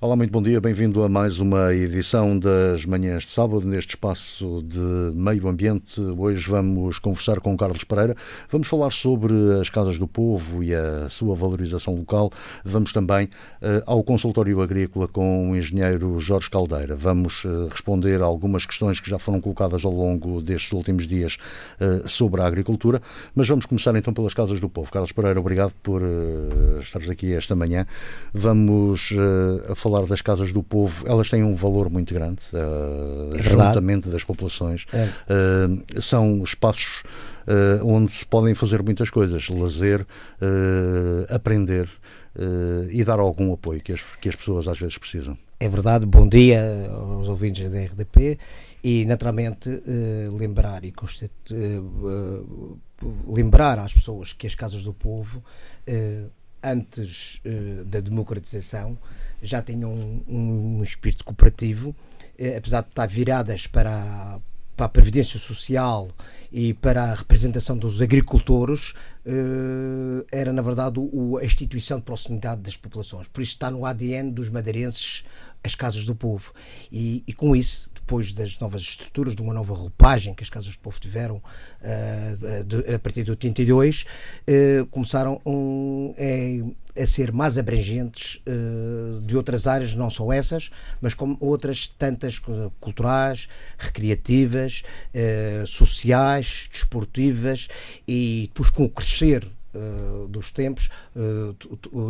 Olá, muito bom dia, bem-vindo a mais uma edição das Manhãs de Sábado, neste espaço de meio ambiente. Hoje vamos conversar com Carlos Pereira, vamos falar sobre as casas do povo e a sua valorização local. Vamos também uh, ao consultório agrícola com o engenheiro Jorge Caldeira. Vamos uh, responder a algumas questões que já foram colocadas ao longo destes últimos dias uh, sobre a agricultura, mas vamos começar então pelas casas do povo. Carlos Pereira, obrigado por estares aqui esta manhã. Vamos falar falar das casas do povo, elas têm um valor muito grande, uh, é juntamente das populações. É. Uh, são espaços uh, onde se podem fazer muitas coisas, lazer, aprender e dar algum apoio que as, que as pessoas às vezes precisam. É verdade, bom dia aos ouvintes da RDP e naturalmente lembrar e lembrar às pessoas que as casas do povo antes da democratização já tinham um, um espírito cooperativo, eh, apesar de estar viradas para a, para a Previdência Social e para a representação dos agricultores, eh, era na verdade o, a instituição de proximidade das populações. Por isso está no ADN dos madeirenses as casas do povo. E, e, com isso, depois das novas estruturas, de uma nova roupagem que as casas do povo tiveram uh, de, a partir de 82, uh, começaram um, é, a ser mais abrangentes uh, de outras áreas, não só essas, mas como outras tantas culturais, recreativas, sociais, desportivas e depois com o crescer dos tempos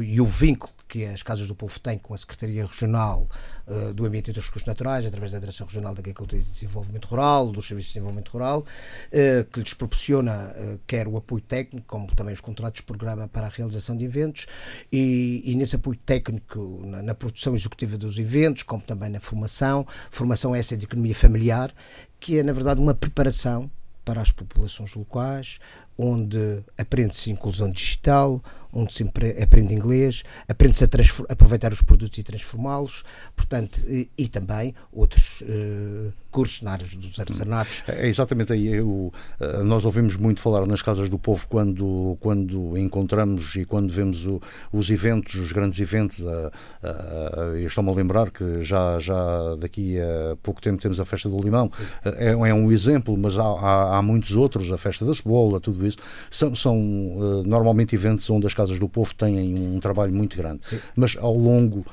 e o vínculo que as Casas do Povo têm com a Secretaria Regional uh, do Ambiente e dos Recursos Naturais, através da Direção Regional da Agricultura e Desenvolvimento Rural, dos Serviços de Desenvolvimento Rural, uh, que lhes proporciona uh, quer o apoio técnico, como também os contratos de programa para a realização de eventos, e, e nesse apoio técnico na, na, produção executiva dos eventos, como também na formação, formação essa de economia familiar, que é, na verdade, uma preparação para as populações locais, onde aprende-se inclusão digital, onde se aprende inglês, aprende-se a aproveitar os produtos e transformá-los, portanto, e, e, também outros uh, cursos na área dos artesanatos. É exatamente aí. Eu, eh, nós ouvimos muito falar nas casas do povo quando, quando encontramos e quando vemos o, os eventos, os grandes eventos. Uh, uh, eu estou-me a lembrar que já, já daqui a pouco tempo temos a Festa do Limão. Uh, é, é, um exemplo, mas há, há, há, muitos outros, a Festa da Cebola, tudo isso. São, são normalmente eventos onde as casas do povo têm um trabalho muito grande. Sim. Mas ao longo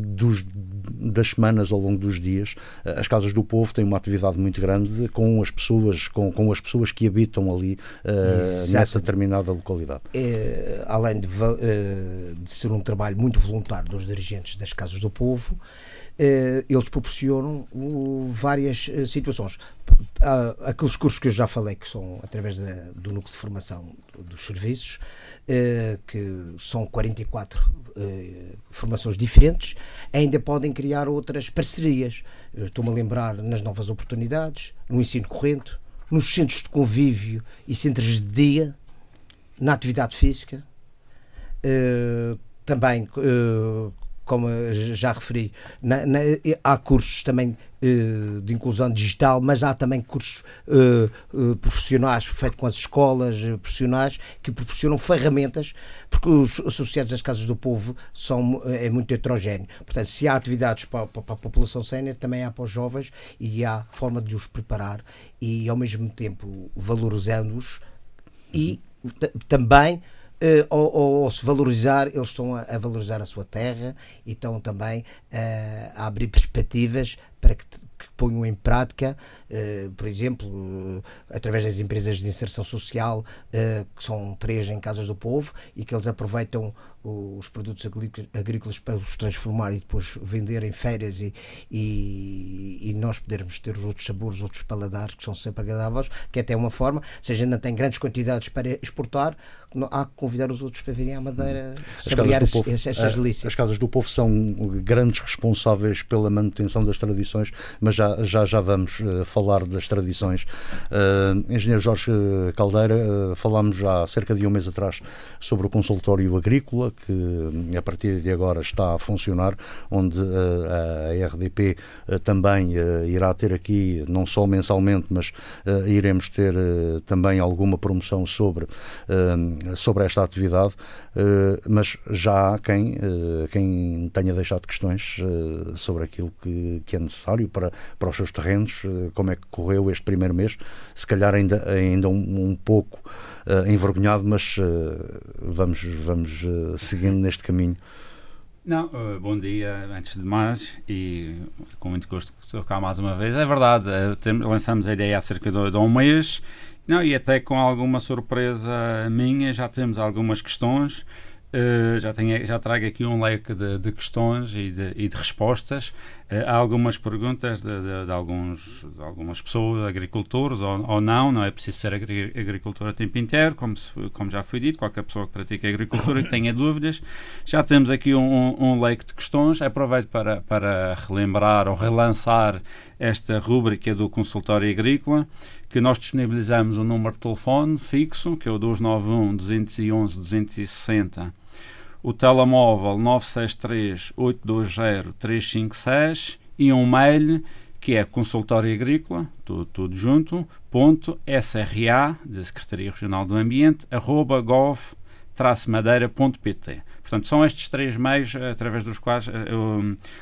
dos, das semanas, ao longo dos dias, as casas do povo têm uma atividade muito grande com as pessoas, com, com as pessoas que habitam ali uh, nessa determinada localidade. É, além de, uh, de, ser um trabalho muito voluntário dos dirigentes das Casas do Povo, uh, eles proporcionam várias situações. aqueles cursos que eu já falei, que são através da, do núcleo de formação dos serviços, que são 44 formações diferentes, ainda podem criar outras parcerias. Estou-me a lembrar nas novas oportunidades, no ensino corrente, nos centros de convívio e centros de dia, na atividade física, uh, também, como já referi, na, na, há cursos também uh, de inclusão digital, mas há também cursos profissionais feitos com as escolas profissionais que proporcionam ferramentas porque os associados das Casas do Povo são, é muito heterogéneo. Portanto, se há atividades para, para, para a população sénior, também há para os jovens e há forma de os preparar e, ao mesmo tempo, valorizando-os e também Uh, ou, ou, ou, se valorizar, eles estão a, a, valorizar a sua terra e estão também uh, a abrir perspectivas para que, que ponham em prática eh, por exemplo, através das empresas de inserção social, que são três em Casas do Povo, e que eles aproveitam os produtos agrícolas para os transformar e depois vender em feiras e, e, e, nós podermos ter os outros sabores, outros paladares que são sempre agradáveis, que é até uma forma, se a gente não tem grandes quantidades para exportar, há que convidar os outros para virem à Madeira saborear essas delícias. As Casas do Povo são grandes responsáveis pela manutenção das tradições, mas já, já, já vamos falar falar das tradições. Uh, Engenheiro Jorge Caldeira, uh, falámos já há cerca de um mês atrás sobre o consultório agrícola, que a partir de agora está a funcionar, onde a RDP também irá ter aqui, não só mensalmente, mas iremos ter também alguma promoção sobre, sobre esta atividade, mas já há quem, quem tenha deixado questões sobre aquilo que, que é necessário para, para os seus terrenos, como é que correu este primeiro mês, se calhar ainda, ainda um, um pouco envergonhado, mas uh, vamos, vamos uh, seguindo neste caminho. Não, bom dia antes de mais e com muito gosto de cá mais uma vez. É verdade, lançamos a ideia há cerca de um mês não, e até com alguma surpresa minha já temos algumas questões Uh, já, tenho, já trago aqui um leque de, de questões e de, e de respostas. Uh, há algumas perguntas de, de, alguns, de algumas pessoas, agricultores ou, ou, não, não é preciso ser agri agricultor a tempo inteiro, como, se, como já foi dito, qualquer pessoa que pratique agricultura e tenha dúvidas. Já temos aqui um, um, leque de questões. Aproveito para, para relembrar ou relançar esta rúbrica do consultório agrícola, que nós disponibilizamos um número de telefone fixo, que é o 291 211 260 o telemóvel 963-820-356 e um mail que é consultório agrícola, tudo, tudo junto, ponto SRA, da Secretaria Regional do Ambiente, arroba gov madeira.pt. Portanto, são estes três meios através dos quais uh,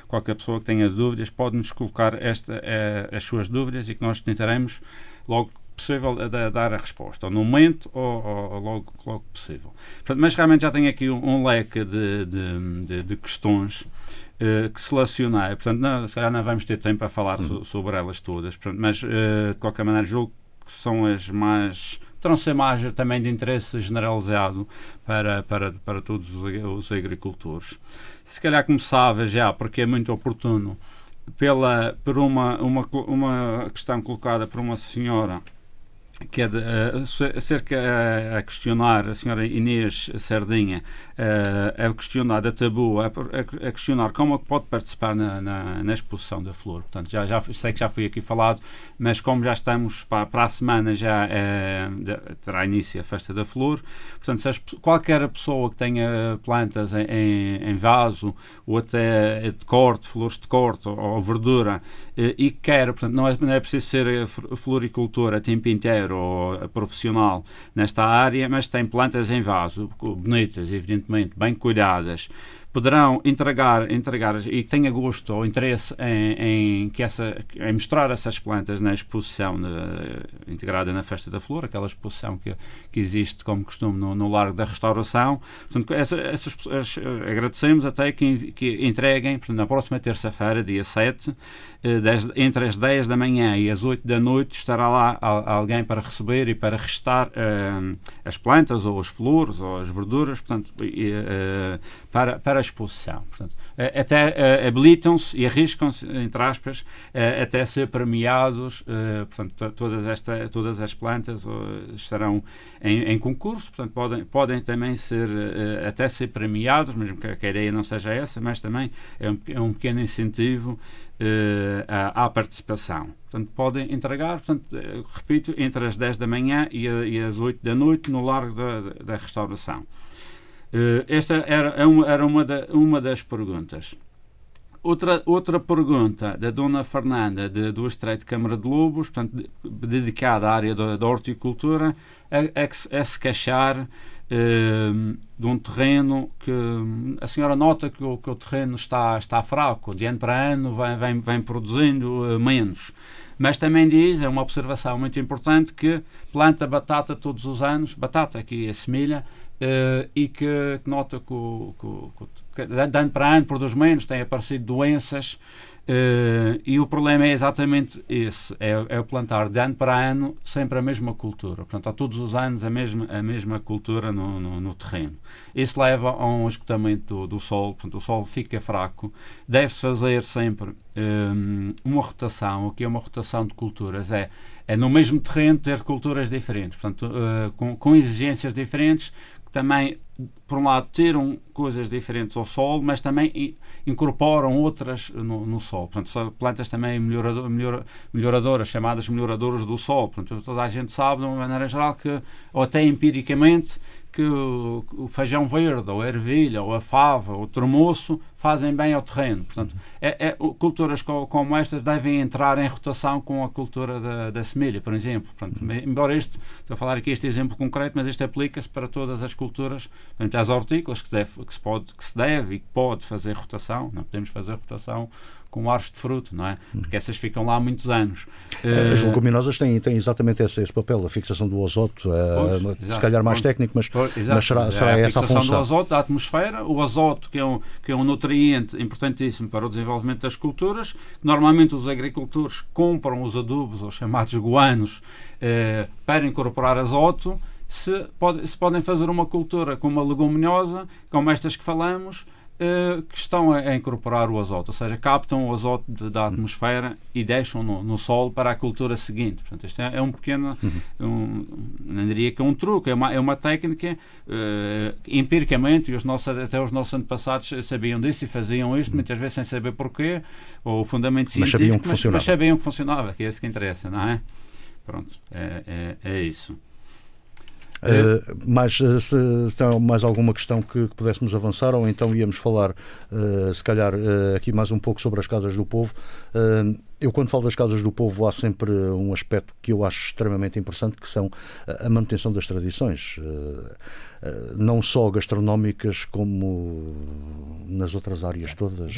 qualquer pessoa que tenha dúvidas pode nos colocar esta, uh, as suas dúvidas e que nós tentaremos logo possível a, dar a resposta, ou no momento ou, ou, ou logo, logo possível. Portanto, mas realmente já tenho aqui um, um leque de, de, de, de questões uh, que selecionei. Portanto, não, se calhar não vamos ter tempo para falar uhum. so, sobre elas todas, portanto, mas uh, de qualquer maneira julgo que são as mais terão ser mais também de interesse generalizado para, para, para todos os, os agricultores. Se calhar começava já, porque é muito oportuno, pela, por uma, uma, uma questão colocada por uma senhora que é de, uh, acerca uh, a questionar a senhora Inês Sardinha uh, a questionar da tabu a, a, questionar como é que pode participar na, na, na, exposição da flor. Portanto já, já sei que já foi aqui falado mas como já estamos para, para a semana já uh, terá início a festa da flor. Portanto se as, qualquer pessoa que tenha plantas em, em, vaso ou até de corte flores de corte ou, ou verdura e quer portanto não é, não é preciso ser floricultor a tempo inteiro ou profissional nesta área, mas tem plantas em vaso, bonitas, evidentemente, bem cuidadas, poderão entregar, entregar e que tenha gosto ou interesse em, em, que essa, em mostrar essas plantas na exposição de, integrada na Festa da Flor, aquela exposição que, que existe como costume no, no Largo da Restauração. Portanto, essa, essas, as, agradecemos até que, que entreguem portanto, na próxima terça-feira, dia 7, eh, entre as 10 da manhã e as 8 da noite, estará lá alguém para receber e para restar uh, as plantas ou as flores ou as verduras, portanto, uh, para, para exposição. Portanto, até habilitam-se e arriscam-se, entre aspas, até ser premiados. portanto, todas, esta, todas as plantas estarão em, em, concurso, portanto, podem, podem também ser, até ser premiados, mesmo que, a ideia não seja essa, mas também é um, é um pequeno incentivo à, à participação. Portanto, podem entregar, portanto, repito, entre as 10 da manhã e, a, e as 8 da noite no largo da, da restauração. Uh, esta era, é era uma, da, uma das perguntas. Outra, outra pergunta da Dona Fernanda, de, do Estreito Câmara de Lobos, portanto, de, dedicada à área da, da horticultura, é, é, se queixar uh, de um terreno que a senhora nota que o, que o terreno está, está fraco, de ano para ano vem, vem, vem produzindo uh, menos. Mas também diz, é uma observação muito importante, que planta batata todos os anos, batata aqui semilha, uh, e que, que nota que, que, que, de ano para ano, produz menos, têm aparecido doenças. Uh, e o problema é exatamente esse: é, é plantar de ano para ano sempre a mesma cultura. Portanto, há todos os anos a mesma, a mesma cultura no, no, no terreno. Isso leva a um esgotamento do, do solo, portanto, o solo fica fraco. Deve-se fazer sempre um, eh, uma rotação. O que é uma rotação de culturas? É, é no mesmo terreno ter culturas diferentes, portanto, uh, com, com exigências diferentes, também por um lado, tiram coisas diferentes ao solo, mas também incorporam outras no, no solo. Portanto, são plantas também melhorador, melhor, melhoradoras, chamadas melhoradoras do solo. Portanto, toda a gente sabe, de uma maneira geral, que, ou até empiricamente, que o, o, feijão verde, ou a ervilha, ou a fava, ou o termoço fazem bem ao terreno. Portanto, é, é, culturas como estas devem entrar em rotação com a cultura da, da semelha, por exemplo. Portanto, embora este, estou a falar aqui este exemplo concreto, mas este aplica-se para todas as culturas, portanto, às hortícolas, que, deve, que, se pode, que se deve e que pode fazer rotação. Não podemos fazer rotação com árvores de fruto, não é? Porque essas ficam lá há muitos anos. As eh, leguminosas têm, têm exatamente esse, esse papel, a fixação do azoto, pois, uh, se calhar mais técnico, mas, pois, mas será, será é essa a função. A fixação do azoto da atmosfera, o azoto que é um, que é um nutriente importantíssimo para o desenvolvimento das culturas, normalmente os agricultores compram os adubos, os chamados guanos, eh, para incorporar azoto, se, pode, se podem fazer uma cultura com uma leguminosa, como estas que falamos, eh, que estão a, incorporar o azoto, ou seja, captam o azoto da atmosfera e deixam no, no, solo para a cultura seguinte. Portanto, isto é, é um pequeno, uhum. um, não diria que é um truque, é uma, é uma técnica uh, empiricamente, e os nossos, até os nossos antepassados sabiam disso e faziam isto, uhum. muitas vezes sem saber porquê, ou o fundamento científico, mas sabiam que, mas, funcionava. mas sabiam que funcionava, que é isso que interessa, não é? Pronto, é, é, é isso. Uh, mas uh, se tem mais alguma questão que, que, pudéssemos avançar, ou então íamos falar, uh, se calhar, aqui mais um pouco sobre as casas do povo. Eu, quando falo das casas do povo, há sempre um aspecto que eu acho extremamente importante, que são a manutenção das tradições. Eh, não só gastronómicas como nas outras áreas todas.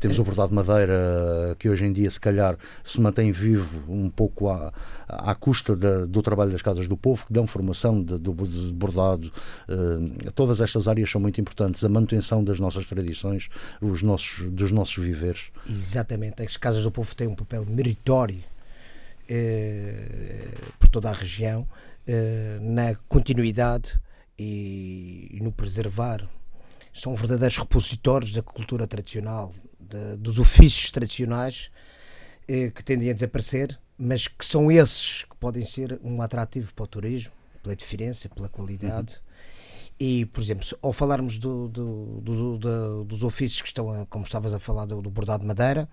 Temos o bordado de madeira que hoje em dia se calhar se mantém vivo um pouco à, à custa do trabalho das casas do povo, que dão formação de, de, de bordado. Eh, todas estas áreas são muito importantes. A manutenção das nossas tradições, os nossos, dos nossos viveres. Exatamente. As casas do povo têm um papel meritório eh, por toda a região eh, na continuidade e, no preservar. São verdadeiros repositórios da cultura tradicional, dos ofícios tradicionais eh, que tendem a desaparecer, mas que são esses que podem ser um atrativo para o turismo, pela diferença, pela qualidade. Uhum. E, por exemplo, ao falarmos do, do, do, dos ofícios que estão, como estavas a falar, do, bordado de madeira,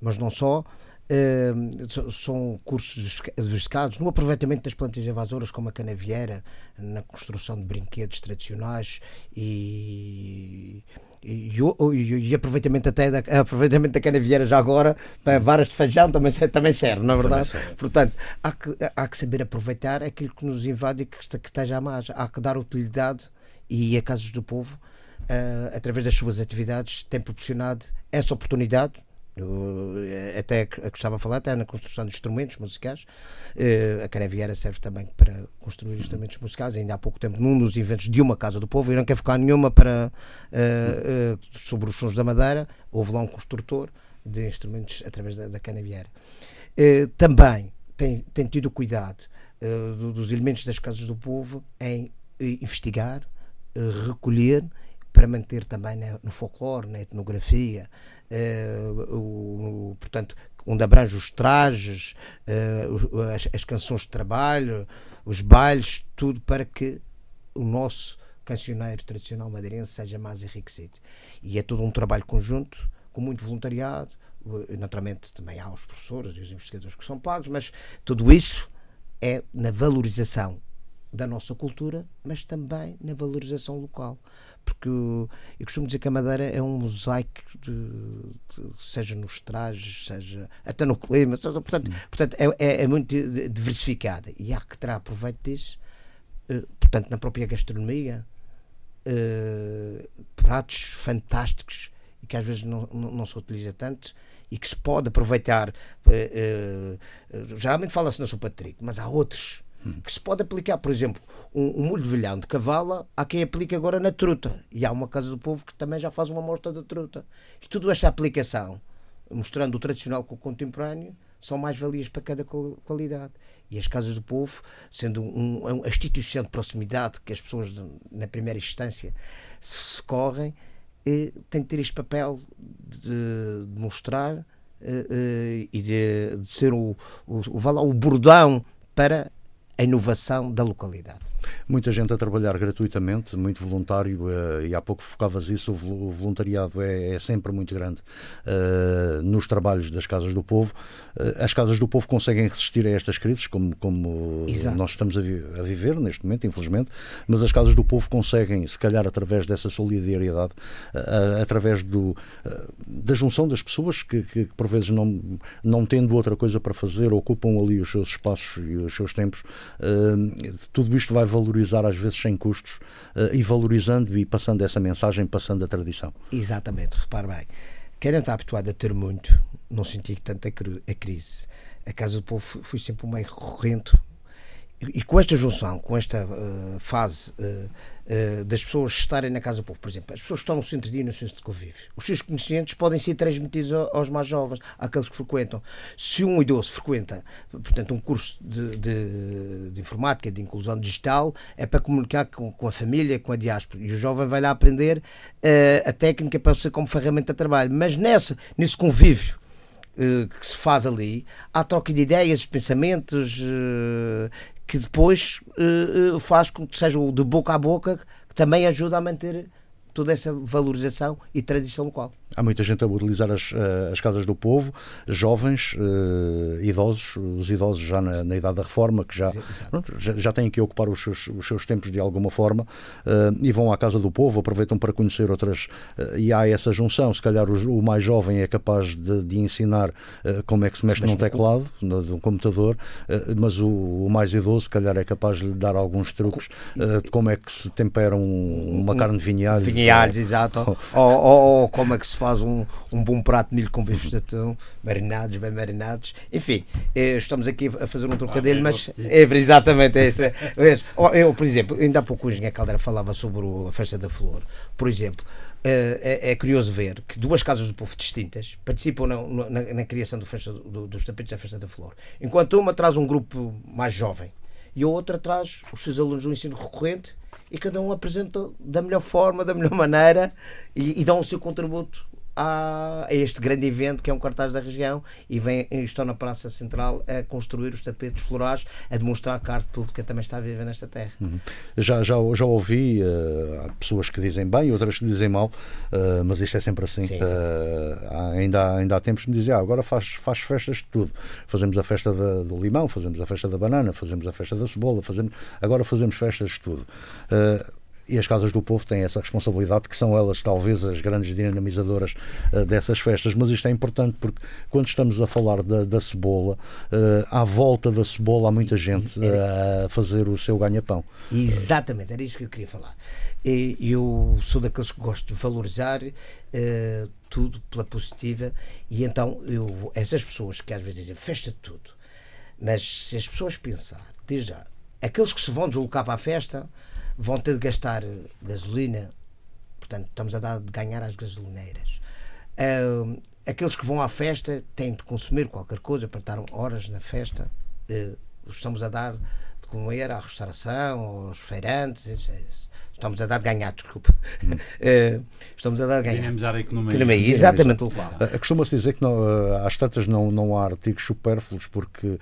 mas não só, Uh, são cursos diversificados no aproveitamento das plantas invasoras como a canavieira, na construção de brinquedos tradicionais e, e, e, e aproveitamento até da, aproveitamento da canavieira já agora para varas de feijão também, também serve, na é verdade? Serve. Portanto, há que, há que saber aproveitar aquilo que nos invade e que, que esteja a mais. Há que dar utilidade e a Casas do Povo, uh, através das suas atividades, tem proporcionado essa oportunidade eh, até gostava de falar até na construção de instrumentos musicais. Uh, a Caneviera serve também para construir instrumentos musicais. Ainda há pouco tempo num dos eventos de uma Casa do Povo e não quer focar nenhuma para uh, sobre os sons da madeira houve lá um construtor de instrumentos através da, da Caneviera também tem, tem tido cuidado dos elementos das Casas do Povo em investigar recolher para manter também no folclore, na etnografia, o, o, portanto, onde abrange os trajes, uh, as, as, canções de trabalho, os bailes, tudo para que o nosso cancioneiro tradicional madeirense seja mais enriquecido. E é todo um trabalho conjunto, com muito voluntariado, naturalmente também há os professores e os investigadores que são pagos, mas tudo isso é na valorização da nossa cultura, mas também na valorização local porque eu costumo dizer que a Madeira é um mosaico, de, de, seja nos trajes, seja até no clima, seja, portanto, hum. portanto é, é, é, muito diversificada e há que terá proveito disso, uh, portanto, na própria gastronomia, uh, pratos fantásticos e que às vezes não, não, não, se utiliza tanto e que se pode aproveitar. Uh, geralmente fala-se na sopa de trigo, mas há outros que se pode aplicar, por exemplo, um, um molho de velhão de cavalo, há quem aplique agora na truta. E há uma Casa do Povo que também já faz uma amostra da truta. E tudo esta aplicação, mostrando o tradicional com o contemporâneo, são mais valias para cada qualidade. E as Casas do Povo, sendo um, uma instituição de proximidade que as pessoas, na primeira instância, se correm, eh, tem de ter este papel de, de mostrar eh, eh, e de, de, ser o, o, o, o bordão para a inovação da localidade. Muita gente a trabalhar gratuitamente, muito voluntário, uh, e há pouco focavas isso, o voluntariado é, é sempre muito grande uh, nos trabalhos das Casas do Povo. Uh, as Casas do Povo conseguem resistir a estas crises, como, como nós estamos a, vi a, viver neste momento, infelizmente, mas as Casas do Povo conseguem, se calhar através dessa solidariedade, através do, da junção das pessoas que, que, que, por vezes não, não tendo outra coisa para fazer, ocupam ali os seus espaços e os seus tempos, tudo isto vai valorizar às vezes sem custos uh, e valorizando e passando essa mensagem, passando a tradição. Exatamente, repare bem. Quem não está habituado a ter muito, não senti tanto a, crise. A Casa do Povo foi sempre um meio recorrente e com esta junção, com esta uh, fase uh, uh, das pessoas estarem na Casa do Povo, por exemplo, as pessoas que estão no centro de dia e no centro de convívio, os seus conhecimentos podem ser transmitidos aos mais jovens, àqueles que frequentam. Se um idoso frequenta, portanto, um curso de, de, de informática, de inclusão digital, é para comunicar com, com, a família, com a diáspora, e o jovem vai lá aprender a técnica para ser como ferramenta de trabalho. Mas nessa, nesse convívio, que se faz ali, há troca de ideias, pensamentos, que depois uh, faz com que seja o de boca a boca que também ajuda a manter toda essa valorização e tradição local. Há muita gente a utilizar as, eh, as casas do povo, jovens, uh, idosos, os idosos já na, na, idade da reforma, que já, pronto, já, já, têm que ocupar os seus, os seus tempos de alguma forma uh, e vão à casa do povo, aproveitam para conhecer outras. Uh, e há essa junção. Se calhar o, o mais jovem é capaz de, de ensinar como é que se mexe num teclado, no, num computador, mas o, o, mais idoso, se calhar, é capaz de lhe dar alguns truques de como é que se tempera um, uma carne de vinhalhos. Vinhalhos, exato. ou, ou, ou como é que se faz um, um bom prato de milho com bifes de atum, marinados, bem marinados. Enfim, eh, estamos aqui a fazer um trocadilho, ah, mas é, exatamente é isso. Eu, por exemplo, ainda há pouco o Engenheiro Caldeira falava sobre a Festa da Flor. Por exemplo, eh, é, é, curioso ver que duas casas do povo distintas participam na, na, na criação do festa, do, dos tapetes da Festa da Flor. Enquanto uma traz um grupo mais jovem e a outra traz os seus alunos do ensino recorrente e cada um apresenta da melhor forma, da melhor maneira e, e dão o seu contributo a, este grande evento que é um cartaz da região e vem, estão na Praça Central a construir os tapetes florais, a demonstrar que a arte pública também está a viver nesta terra. Uhum. Já, já, já ouvi uh, pessoas que dizem bem, outras que dizem mal, uh, mas isto é sempre assim. Sim, sim. Uh, ainda, há, ainda há tempos me dizem, ah, agora faz, faz festas de tudo. Fazemos a festa da, do limão, fazemos a festa da banana, fazemos a festa da cebola, fazemos, agora fazemos festas de tudo. Uh, e as Casas do Povo têm essa responsabilidade, que são elas talvez as grandes dinamizadoras uh, dessas festas, mas isto é importante porque quando estamos a falar da, da cebola, uh, à volta da cebola há muita gente uh, a fazer o seu ganha-pão. Exatamente, era isso que eu queria falar. Eu sou daqueles que gosto de valorizar tudo pela positiva e então eu, essas pessoas que às vezes dizem festa de tudo, mas se as pessoas pensar, desde já, aqueles que se vão deslocar para a festa vão ter de gastar gasolina, portanto, estamos a dar de ganhar às gasolineiras. Uh, aqueles que vão à festa têm de consumir qualquer coisa para estar horas na festa, uh, estamos a dar de comer à restauração, aos feirantes, Estamos a dar de ganhar, desculpa. Hum. Uh, estamos a dar de ganhar. Dinamizar a economia. economia exatamente o qual. Uh, Costuma-se dizer que não, uh, às tantas não, não há artigos supérfluos porque uh,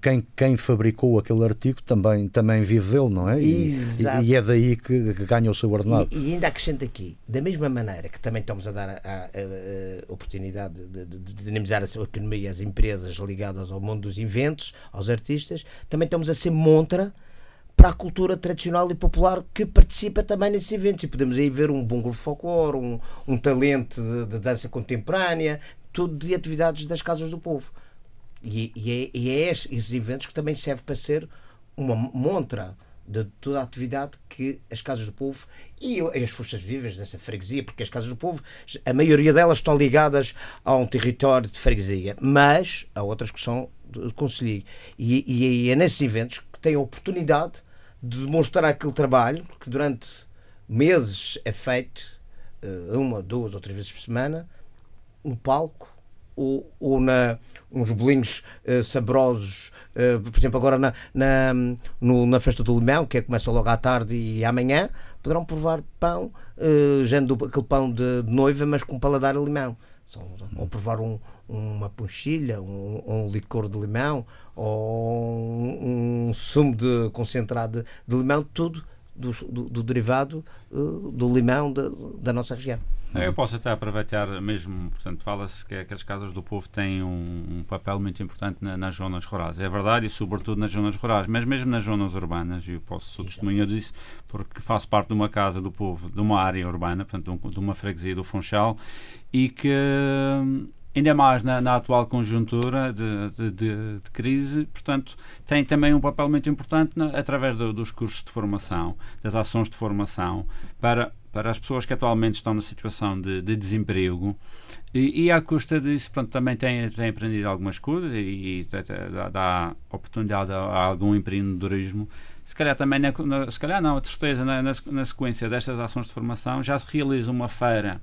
quem, quem fabricou aquele artigo também, também vive dele, não é? E, e, e é daí que, que, ganha o seu ordenado. E, e, ainda acrescento aqui, da mesma maneira que também estamos a dar a, a, a oportunidade de, de, de, dinamizar a sua economia às empresas ligadas ao mundo dos inventos, aos artistas, também estamos a ser montra para a cultura tradicional e popular que participa também nesses eventos. E podemos aí ver um bom grupo folclore, um, um talento de, de, dança contemporânea, tudo de atividades das casas do povo. E, e, é, e é esses eventos que também serve para ser uma montra de toda a atividade que as Casas do Povo e as forças vivas dessa freguesia, porque as Casas do Povo, a maioria delas estão ligadas a um território de freguesia, mas há outras que são de conselho. E, e é nesses eventos que têm a oportunidade de demonstrar aquele trabalho que durante meses é feito, eh, uma, duas ou três vezes por semana, no palco ou, ou na uns bolinhos uh, saborosos, uh, por exemplo, agora na, na, no, na festa do limão, que é, começa logo à tarde e amanhã, poderão provar pão, uh, do, aquele pão de, de, noiva, mas com paladar a limão. ou provar um, uma ponchilha, um, um, licor de limão, ou um, um sumo de concentrado de, de limão, tudo do, do, do derivado uh, do limão de, da nossa região. Eu posso até aproveitar mesmo, portanto, fala-se que, que, as casas do povo têm um, um papel muito importante na, nas zonas rurais. É verdade, e sobretudo nas zonas rurais, mas mesmo nas zonas urbanas, e eu posso ser testemunha disso, porque faço parte de uma casa do povo, de uma área urbana, portanto, de uma freguesia do Funchal, e que ainda mais na, na atual conjuntura de, de, de, de, crise, portanto, tem também um papel muito importante na, através do, dos cursos de formação, das ações de formação, para, para as pessoas que atualmente estão na situação de, de desemprego. E, e à custa disso, pronto, também tem, tem aprendido algumas coisas e, e dá, dá oportunidade a, a algum empreendedorismo se calhar também, na, na, se calhar não, a certeza, na, na, na, sequência destas ações de formação, já se realiza uma feira,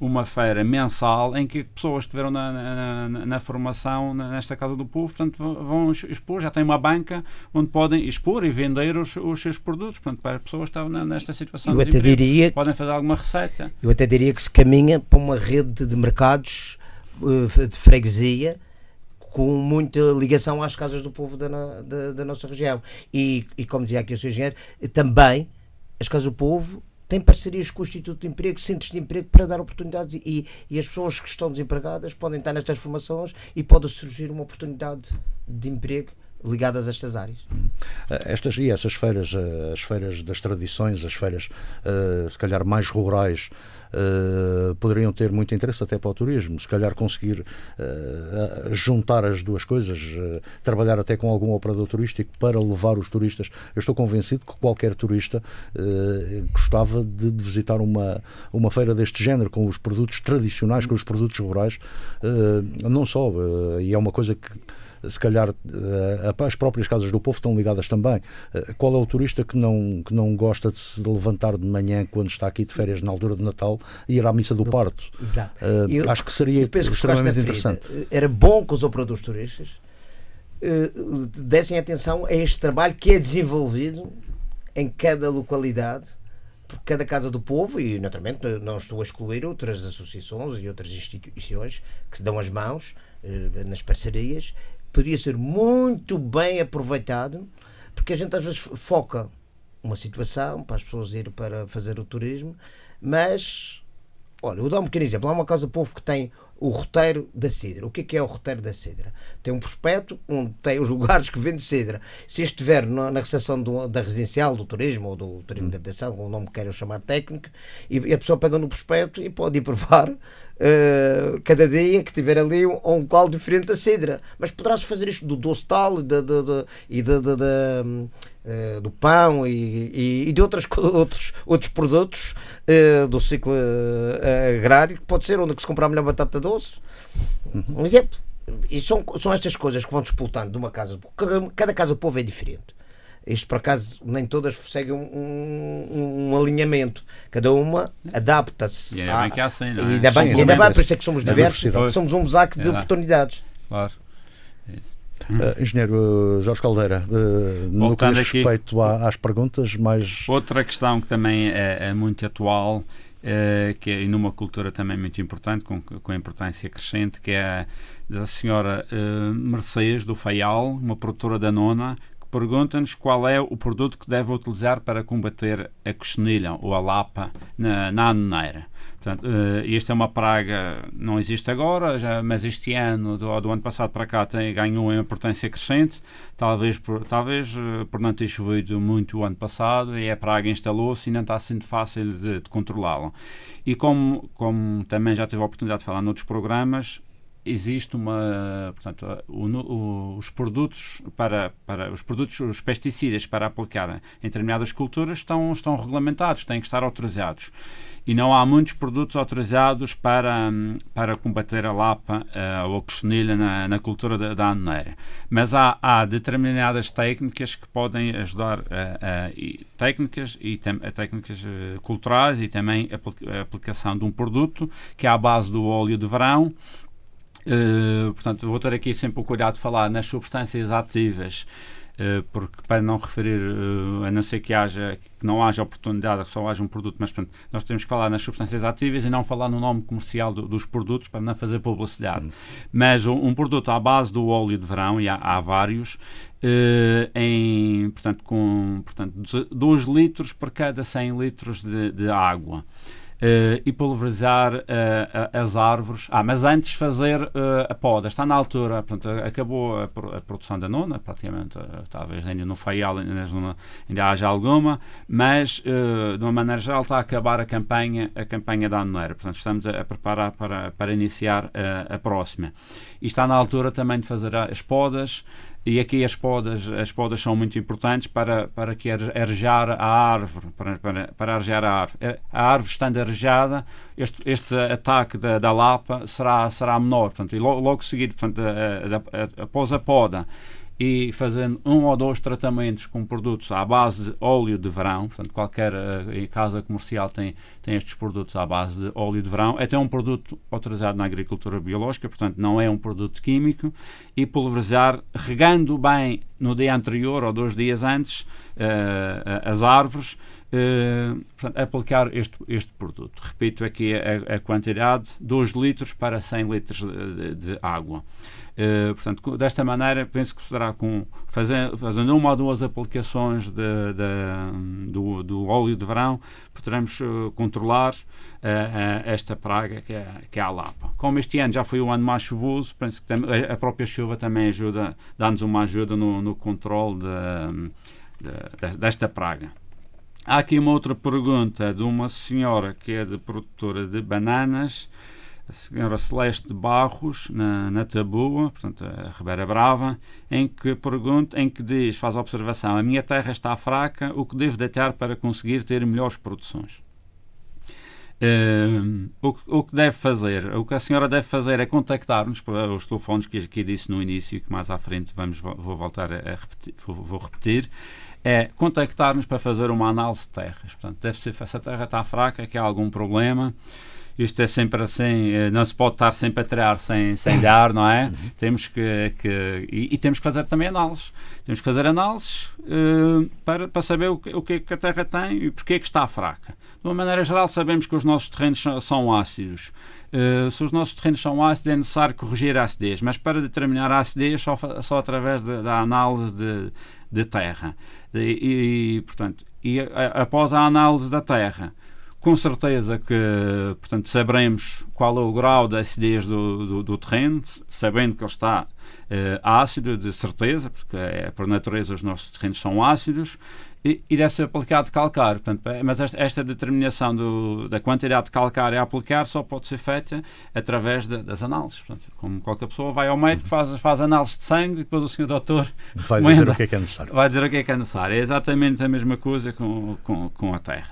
uma feira mensal em que pessoas que estiveram na, na, formação nesta Casa do Povo, portanto, vão expor, já tem uma banca onde podem expor e vender os, os seus produtos, portanto, para as pessoas que estão nesta situação eu até diria, podem fazer alguma receita. Eu até diria que se caminha para uma rede de mercados eh, de freguesia com muita ligação às casas do povo da, da, da nossa região. E, e, como dizia aqui o Sr. Engenheiro, também as casas do povo têm parcerias com o Instituto de Emprego, centros de emprego para dar oportunidades e, e as pessoas que estão desempregadas podem estar nestas formações e pode surgir uma oportunidade de emprego ligadas a estas áreas. Estas e essas feiras, eh, as feiras das tradições, as feiras uh, se calhar mais rurais, uh, poderiam ter muito interesse até para o turismo. Se calhar conseguir uh, juntar as duas coisas, trabalhar até com algum operador turístico para levar os turistas. Eu estou convencido que qualquer turista gostava de, de, visitar uma, uma feira deste género, com os produtos tradicionais, com os produtos rurais, não só, e é uma coisa que se calhar eh, as próprias casas do povo estão ligadas também. Eh, qual é o turista que não, que não gosta de se levantar de manhã quando está aqui de férias na altura de Natal e ir à missa do parto? Exato. Eu, acho que seria extremamente que interessante. Era bom que os operadores turísticos uh, dessem atenção a este trabalho que é desenvolvido em cada localidade por cada Casa do Povo, e naturalmente não estou a excluir outras associações e outras instituições que se dão as mãos nas parcerias poderia ser muito bem aproveitado, porque a gente às vezes foca uma situação para as pessoas ir para fazer o turismo, mas olha, vou dar um pequeno exemplo. Há uma casa do povo que tem o roteiro da cidra. O que é, que é o roteiro da cidra? Tem um prospecto onde tem os lugares que vende cidra. Se estiver na, na recepção do, da residencial, do turismo ou do turismo de habitação, o nome que queiram chamar técnico, e a pessoa pega no prospecto e pode ir provar Uh, cada dia que tiver ali um, um local diferente da cidra. Mas poderá-se fazer isto do doce tal de, de, de, e uh, do pão e, e, de outras, outros, outros produtos uh, do ciclo agrário, que pode ser onde se comprar a melhor batata doce. Um exemplo. E são, são estas coisas que vão disputando de uma casa. Cada, cada casa do povo é diferente. Isto, por acaso, nem todas seguem um, um, um alinhamento. Cada uma adapta-se. E ainda bem que há assim, não é? E ainda bem, ainda bem, por isso é que somos diversos, somos um mosaico de é oportunidades. Claro. Uh, engenheiro Jorge Caldeira, uh, no que diz respeito aqui, às perguntas, mais. Outra questão que também é, é muito atual, uh, que é numa cultura também muito importante, com, com importância crescente, que é a da senhora Mercedes do Faial, uma produtora da Nona, pergunta-nos qual é o produto que deve utilizar para combater a cochinilha ou a lapa na, na anuneira. Portanto, uh, esta é uma praga, não existe agora, já, mas este ano, do, do ano passado para cá, tem, ganhou em importância crescente, talvez por, talvez, uh, por não ter chovido muito o ano passado, e a praga instalou-se e não está sendo fácil de, de controlá-la. E como, como também já tive a oportunidade de falar noutros programas, existe uma portanto o, o, os produtos para para os produtos os pesticidas para aplicar em determinadas culturas estão estão regulamentados têm que estar autorizados. E não há muitos produtos autorizados para para combater a lapa uh, ou a cochinilha na, na cultura da, da mas há, há determinadas técnicas que podem ajudar uh, uh, e, técnicas e tem, técnicas culturais e também a aplicação de um produto que é à base do óleo de verão Uh, portanto, vou ter aqui sempre o cuidado de falar nas substâncias ativas, uh, porque para não referir, uh, a não ser que haja que não haja oportunidade, que só haja um produto, mas portanto, nós temos que falar nas substâncias ativas e não falar no nome comercial do, dos produtos para não fazer publicidade. Hum. Mas um, um, produto à base do óleo de verão, e há, há vários, em, portanto, com portanto, 2 litros por cada 100 litros de, de água uh, e pulverizar uh, as árvores. Ah, mas antes fazer uh, a poda. Está na altura, portanto, acabou a, a produção da nona, praticamente, talvez ainda no Faial ainda, ainda haja alguma, mas de uma maneira geral está a acabar a campanha, a campanha da Anoeira. Portanto, estamos a, a, preparar para, para iniciar a próxima. E está na altura também de fazer as podas. E aqui as podas, as podas são muito importantes para, para que arejar a árvore, para, para, para arejar a árvore. A árvore estando arejada, este, este ataque da, da lapa será, será menor. Portanto, e logo, logo seguido, portanto, após a poda, e fazendo um ou dois tratamentos com produtos à base de óleo de verão, portanto, qualquer uh, casa comercial tem, tem estes produtos à base de óleo de verão, é até um produto autorizado na agricultura biológica, portanto, não é um produto químico, e pulverizar, regando bem no dia anterior ou dois dias antes uh, as árvores, Uh, portanto, aplicar este, este produto. Repito aqui a, a quantidade: 2 litros para 100 litros de, de, água. Uh, portanto, desta maneira, penso que será com fazendo, uma ou duas aplicações de, de, do, do, óleo de verão, poderemos uh, controlar uh, esta praga que é, que é a lapa. Como este ano já foi o ano mais chuvoso, penso que a própria chuva também ajuda, dá-nos uma ajuda no, no controle de, desta praga. Há aqui uma outra pergunta de uma senhora que é de produtora de bananas a senhora Celeste Barros, na, na Taboa, portanto, a Ribeira Brava, em que pergunta, em que diz, faz a observação, a minha terra está fraca, o que devo deitar para conseguir ter melhores produções? Uh, o, o, que deve fazer, o que a senhora deve fazer é contactar-nos para os telefones que aqui disse no início que mais à frente vamos, vou voltar a, repetir, vou, vou repetir é contactar-nos para fazer uma análise de terras. Portanto, deve ser, se a terra está fraca, que há algum problema, isto é sempre assim, eh, não se pode estar sempre a tirar sem, sem dar, não é? Uhum. Temos que, que e, e, temos que fazer também análises. Temos que fazer análises uh, para, para saber o que, o que, é que a Terra tem e porque é que está fraca. De uma maneira geral, sabemos que os nossos terrenos são, são ácidos. Uh, se os nossos terrenos são ácidos, é necessário corrigir a acidez, mas para determinar a acidez só, só através de, da análise de, de terra. E, e portanto, e após a análise da terra, com certeza que, portanto, saberemos qual é o grau de acidez do, do, do terreno, sabendo que ele está uh, ácido, de certeza, porque é, por natureza os nossos terrenos são ácidos, e, e deve ser aplicado calcário. Portanto, é, mas esta, esta determinação do, da quantidade de calcário a aplicar só pode ser feita através de, das análises. Portanto, como qualquer pessoa vai ao médico, faz, faz análise de sangue e depois o senhor doutor vai dizer o que é que é necessário. Vai dizer o que é que é necessário. É exatamente a mesma coisa com, com, com a terra.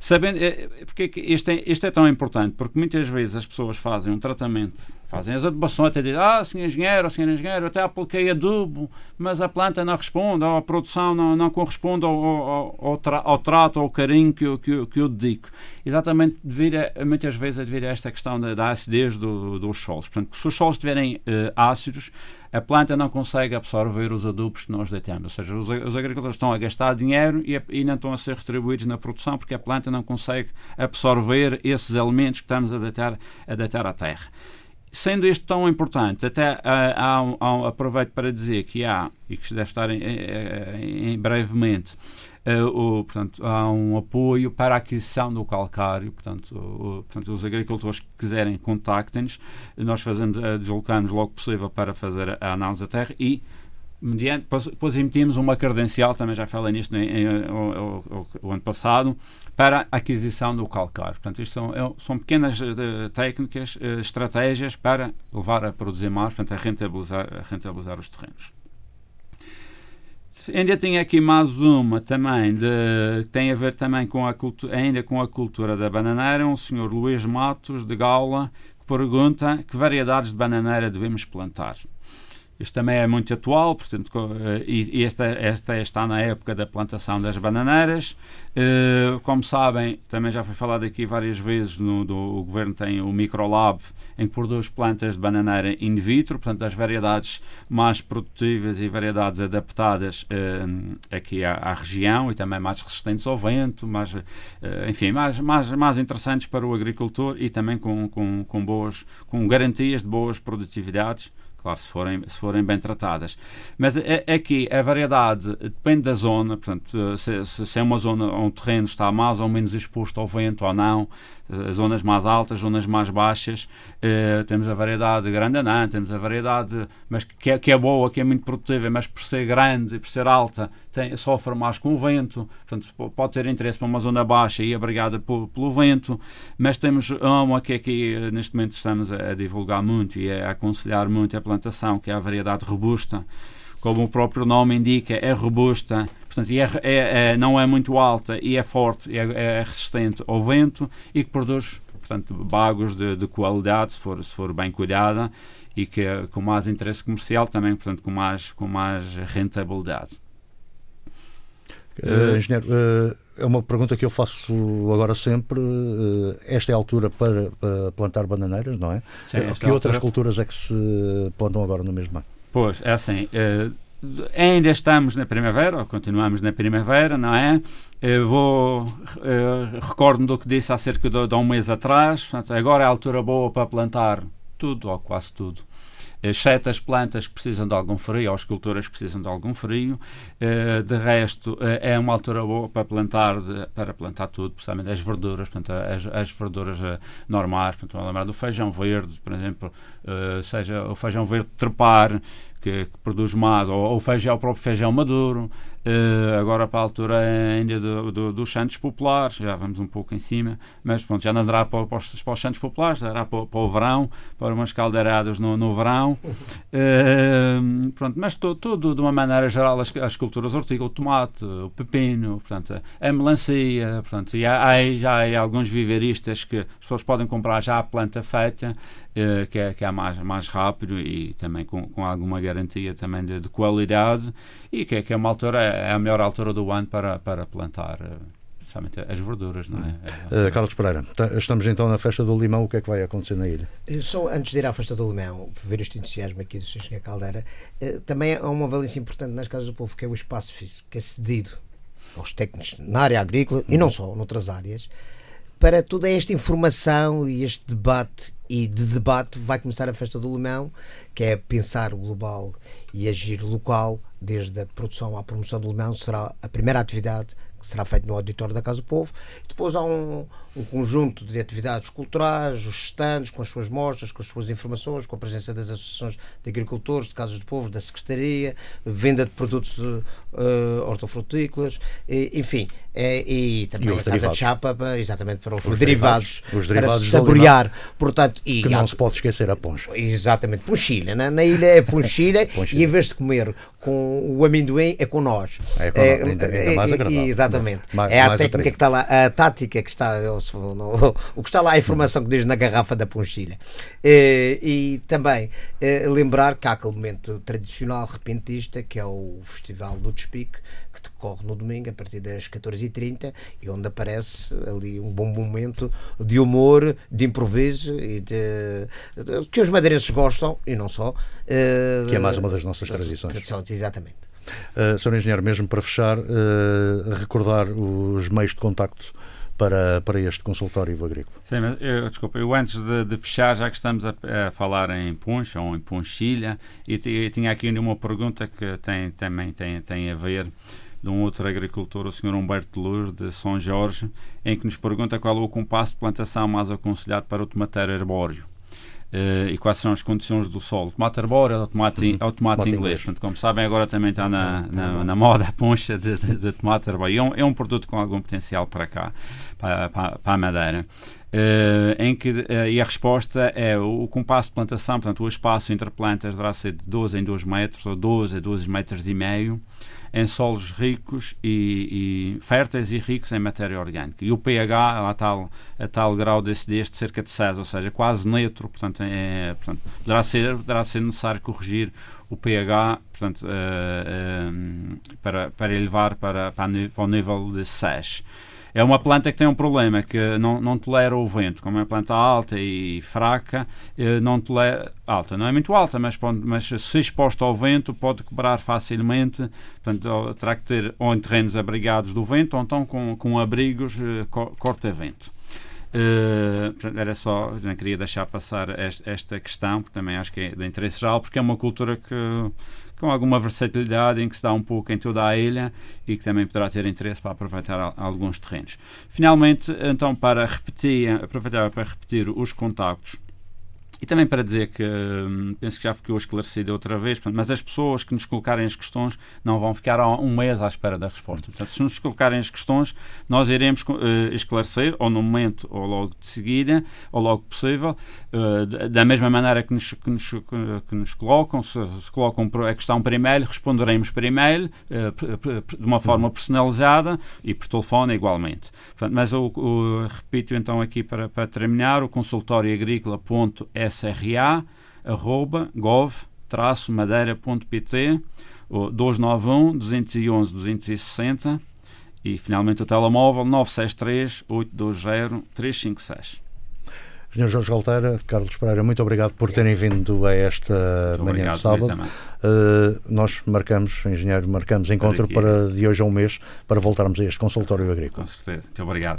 Sabendo, é, porque este é, este é tão importante, porque muitas vezes as pessoas fazem um tratamento, fazem as adubações, até dizem, ah, senhor engenheiro, senhor engenheiro, até apliquei adubo, mas a planta não responde, ou a produção não, não corresponde ao, ao, ao, tra, ao trato, ao carinho que eu, que eu, que eu dedico. Exatamente devido a, muitas vezes devido a esta questão da, da acidez do, dos solos. Portanto, se os solos estiverem uh, ácidos, a planta não consegue absorver os adubos que nós deitamos. Ou seja, os, os agricultores estão a gastar dinheiro e, e, não estão a ser retribuídos na produção porque a planta não consegue absorver esses elementos que estamos a deitar, a deitar à terra. Sendo isto tão importante, até há, há, há, aproveito para dizer que há, e que deve estar em, em, em brevemente, Uh, o, portanto, há um apoio para a aquisição do calcário. Portanto, o, portanto os agricultores que quiserem, contactem-nos. Nós fazemos, uh, deslocamos logo possível para fazer a análise da terra e mediante, depois emitimos uma credencial, também já falei nisto em, em, em, o, o, ano passado, para a aquisição do calcário. Portanto, isto são, é, são pequenas uh, técnicas, uh, estratégias para levar a produzir mais, portanto, a rentabilizar, a rentabilizar os terrenos. Ainda tenho aqui mais uma também, de, que tem a ver também com a cultura, ainda com a cultura da bananeira, um senhor Luís Matos, de Gaula, que pergunta que variedades de bananeira devemos plantar. Isto também é muito atual, portanto, e esta, esta está na época da plantação das bananeiras. Como sabem, também já foi falado aqui várias vezes, no, do, o Governo tem o Microlab, em que produz plantas de bananeira in vitro, portanto, as variedades mais produtivas e variedades adaptadas aqui à, à, região e também mais resistentes ao vento, mais, enfim, mais, mais, mais interessantes para o agricultor e também com, com, com, boas, com garantias de boas produtividades claro, se forem, se forem bem tratadas. Mas aqui a variedade depende da zona, portanto, se, se é uma zona um terreno está mais ou menos exposto ao vento ou não, zonas mais altas, zonas mais baixas, eh, temos a variedade grande anã, temos a variedade, mas que é, que é boa, que é muito produtiva, mas por ser grande e por ser alta, tem, sofre mais com o vento, portanto, pode ter interesse para uma zona baixa e abrigada por, pelo vento, mas temos uma que aqui eh, neste momento estamos a, a divulgar muito e a aconselhar muito a plantação, que é a variedade robusta, como o próprio nome indica, é robusta, portanto, é, é, é, não é muito alta e é forte, é, é, resistente ao vento e que produz, portanto, bagos de, de, qualidade, se for, se for bem cuidada e que com mais interesse comercial também, portanto, com mais, com mais rentabilidade. Uh, engenheiro, uh, é uma pergunta que eu faço agora sempre. Uh, esta é a altura para, para plantar bananeiras, não é? Sim, que outras altura... culturas é que se plantam agora no mesmo ano? Pois, é assim. Uh, ainda estamos na primavera, ou continuamos na primavera, não é? Eu vou. Uh, Recordo-me do que disse há cerca de, de um mês atrás. Portanto, agora é a altura boa para plantar tudo, ou quase tudo exceto as plantas que precisam de algum frio, ou as culturas que precisam de algum frio. Eh, de resto, é uma altura boa para plantar, para plantar tudo, principalmente as verduras, portanto, as, as verduras normais, portanto, lembrar do feijão verde, por exemplo, seja o feijão verde trepar, que, que produz mais, ou, o feijão, o próprio feijão maduro, uh, agora para a altura ainda do, do, dos Santos Populares, já vamos um pouco em cima, mas pronto, já não dará para, para, os, para os Santos Populares, dará para, para, o verão, para umas caldeiradas no, no verão, uh, pronto, mas tudo de uma maneira geral, as, as culturas hortícolas, o tomate, o pepino, portanto, a melancia, portanto, e há, há, já há alguns viveristas que as pessoas podem comprar já a planta feita, que é, que é mais, mais rápido e também com, com alguma garantia também de, de qualidade e que é, que é uma altura, é a melhor altura do ano para, para plantar especialmente as verduras, não é? Uh, Carlos Pereira, estamos então na festa do limão, o que é que vai acontecer na ilha? Só antes de ir à festa do limão, ver este entusiasmo aqui do Sr. Caldeira, uh, também há uma valência importante nas casas do povo, que é o espaço físico, que é cedido aos técnicos na área agrícola e não só, noutras áreas, para toda esta informação e este debate e de debate vai começar a festa do limão, que é pensar global e agir local, desde a produção à promoção do limão, será a primeira atividade que será feita no auditório da Casa do Povo. Depois há um, um conjunto de atividades culturais, os stands com as suas mostras, com as suas informações, com a presença das associações de agricultores, de casas de povo, da secretaria, venda de produtos uh, hortofrutícolas, e, enfim, é, e também e a casa de chapa, exatamente para os, os derivados, derivados, os derivados para saborear, portanto, e que não se pode esquecer a poncha. Exatamente, ponchilha, na, na ilha é ponchilha, e em vez de comer com o amendoim é com nós. É, com é, ainda, ainda mais agradável. Exatamente. Mais, é a técnica que está lá, a tática que está, o que está lá, a informação que diz na garrafa da ponchilha. E, e também lembrar que há aquele momento tradicional repentista que é o Festival do Despique, que decorre no domingo a partir das 14h30 e onde aparece ali um bom momento de humor, de improviso e de, de que os madeirenses gostam e não só. que é mais uma das nossas tradições. Exatamente. Uh, Sr. Engenheiro, mesmo para fechar, uh, recordar os meios de contacto para, para este consultório agrícola. Sim, mas eu, desculpa, eu antes de, de fechar, já que estamos a, a, falar em puncha ou em punchilha, e, e tinha aqui uma pergunta que tem, também tem, tem a ver de um outro agricultor, o Sr. Humberto Luz, de São Jorge, em que nos pergunta qual é o compasso de plantação mais aconselhado para o tomateiro arbóreo. Uh, e quais são as condições do solo. Tomate arbóreo é o tomate, uhum. o tomate inglês. Portanto, como sabem, agora também está na, na, na moda a poncha de, de, de tomate arbóreo. É um, é um, produto com algum potencial para cá, para, para, para a Madeira. Uh, em que, uh, e a resposta é o, compasso de plantação, portanto, o espaço entre plantas deverá ser de 12 em 2 metros ou 12 a 12 metros e meio em solos ricos e, e, férteis e ricos em matéria orgânica. E o pH, a tal, a tal grau desse deste cerca de 6, ou seja, quase neutro, portanto, é, portanto deverá, ser, ser necessário corrigir o pH portanto, uh, uh, para, para elevar para, para, para o nível de 6. É uma planta que tem um problema, que não, não tolera o vento. Como é uma planta alta e fraca, eh, não tolera... Alta, não é muito alta, mas, mas se exposta ao vento pode quebrar facilmente. Portanto, terá que ter ou em terrenos abrigados do vento ou então com, com abrigos eh, corta-vento. Uh, era só, não queria deixar passar esta, esta, questão, porque também acho que é de interesse geral, porque é uma cultura que com alguma versatilidade em que se dá um pouco em toda a ilha e que também poderá ter interesse para aproveitar alguns terrenos. Finalmente, então, para repetir, aproveitar para repetir os contactos e também para dizer que hum, penso que já ficou esclarecido outra vez, mas as pessoas que nos colocarem as questões não vão ficar um mês à espera da resposta. Portanto, se nos colocarem as questões, nós iremos uh, esclarecer, ou no momento, ou logo de seguida, ou logo possível, uh, da mesma maneira que nos, que nos, que nos colocam, se, se, colocam a questão por e-mail, responderemos por e-mail, uh, de uma forma personalizada e por telefone igualmente. Portanto, mas eu, eu repito então aqui para, para terminar, o consultório agrícola.s sra.gov-madeira.pt ou 291 211 260 e finalmente o telemóvel 963 820 356. Sr. Jorge Galteira, Carlos Pereira, muito obrigado por terem vindo a esta muito manhã de sábado. Uh, nós marcamos, engenheiro, marcamos encontro para, para de hoje a um mês para voltarmos a este consultório agrícola. Com certeza. Muito obrigado.